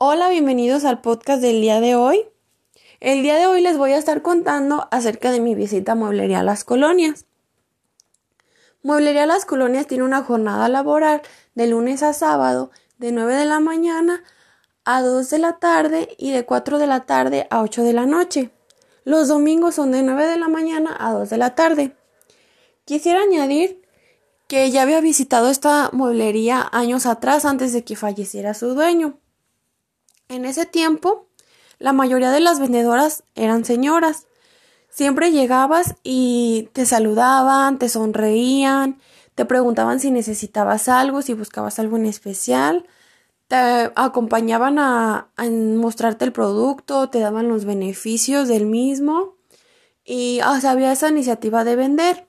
Hola, bienvenidos al podcast del día de hoy. El día de hoy les voy a estar contando acerca de mi visita a Mueblería Las Colonias. Mueblería Las Colonias tiene una jornada laboral de lunes a sábado de 9 de la mañana a 2 de la tarde y de 4 de la tarde a 8 de la noche. Los domingos son de 9 de la mañana a 2 de la tarde. Quisiera añadir que ya había visitado esta mueblería años atrás antes de que falleciera su dueño. En ese tiempo la mayoría de las vendedoras eran señoras. Siempre llegabas y te saludaban, te sonreían, te preguntaban si necesitabas algo, si buscabas algo en especial, te acompañaban a, mostrarte el producto, te daban los beneficios del mismo y había esa iniciativa de vender.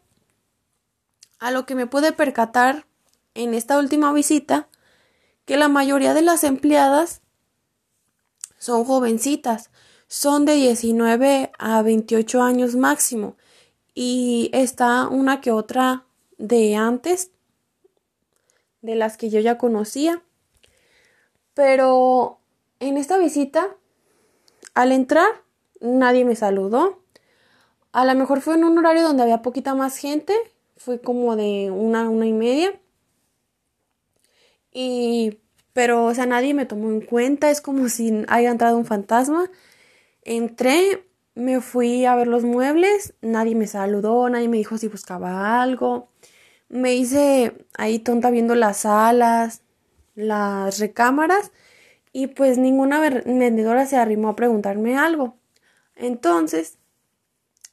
A lo que me pude percatar en esta última visita, que la mayoría de las empleadas son jovencitas, son de 19 a 28 años máximo y está una que otra de antes, de las que yo ya conocía. Pero en esta visita, al entrar, nadie me saludó. A lo mejor fue en un horario donde había poquita más gente, fue como de una, una y media. Y pero, o sea, nadie me tomó en cuenta, es como si haya entrado un fantasma. Entré, me fui a ver los muebles, nadie me saludó, nadie me dijo si buscaba algo. Me hice ahí tonta viendo las salas, las recámaras y pues ninguna vendedora se arrimó a preguntarme algo. Entonces,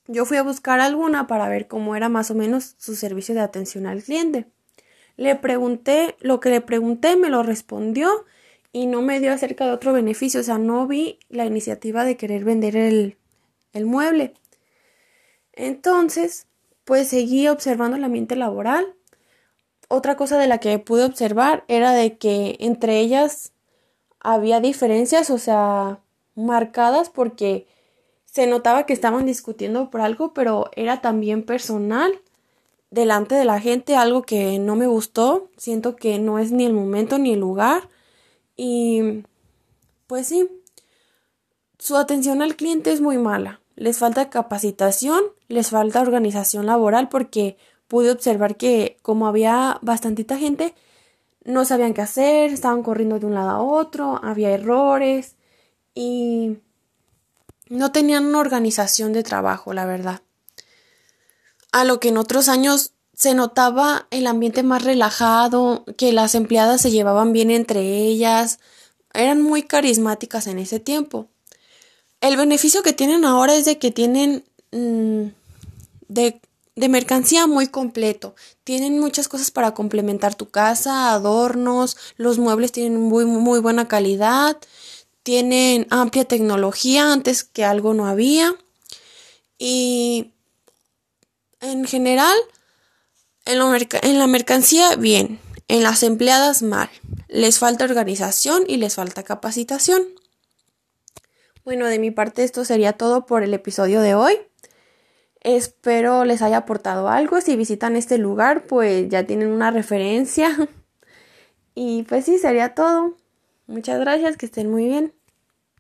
yo fui a buscar alguna para ver cómo era más o menos su servicio de atención al cliente. Le pregunté, lo que le pregunté me lo respondió y no me dio acerca de otro beneficio, o sea, no vi la iniciativa de querer vender el, el mueble. Entonces, pues seguí observando el ambiente laboral. Otra cosa de la que pude observar era de que entre ellas había diferencias, o sea, marcadas porque se notaba que estaban discutiendo por algo, pero era también personal delante de la gente algo que no me gustó, siento que no es ni el momento ni el lugar. Y pues sí, su atención al cliente es muy mala, les falta capacitación, les falta organización laboral porque pude observar que como había bastantita gente, no sabían qué hacer, estaban corriendo de un lado a otro, había errores y no tenían una organización de trabajo, la verdad a lo que en otros años se notaba el ambiente más relajado, que las empleadas se llevaban bien entre ellas, eran muy carismáticas en ese tiempo. El beneficio que tienen ahora es de que tienen mm, de, de, mercancía muy completo. Tienen muchas cosas para complementar tu casa, adornos, los muebles tienen muy, muy buena calidad, tienen amplia tecnología antes que algo no había. Y en general, en, la mercancía, bien. En las empleadas, mal. Les falta organización y les falta capacitación. Bueno, de mi parte esto sería todo por el episodio de hoy. Espero les haya aportado algo. Si visitan este lugar, pues ya tienen una referencia. Y pues sí, sería todo. Muchas gracias, que estén muy bien.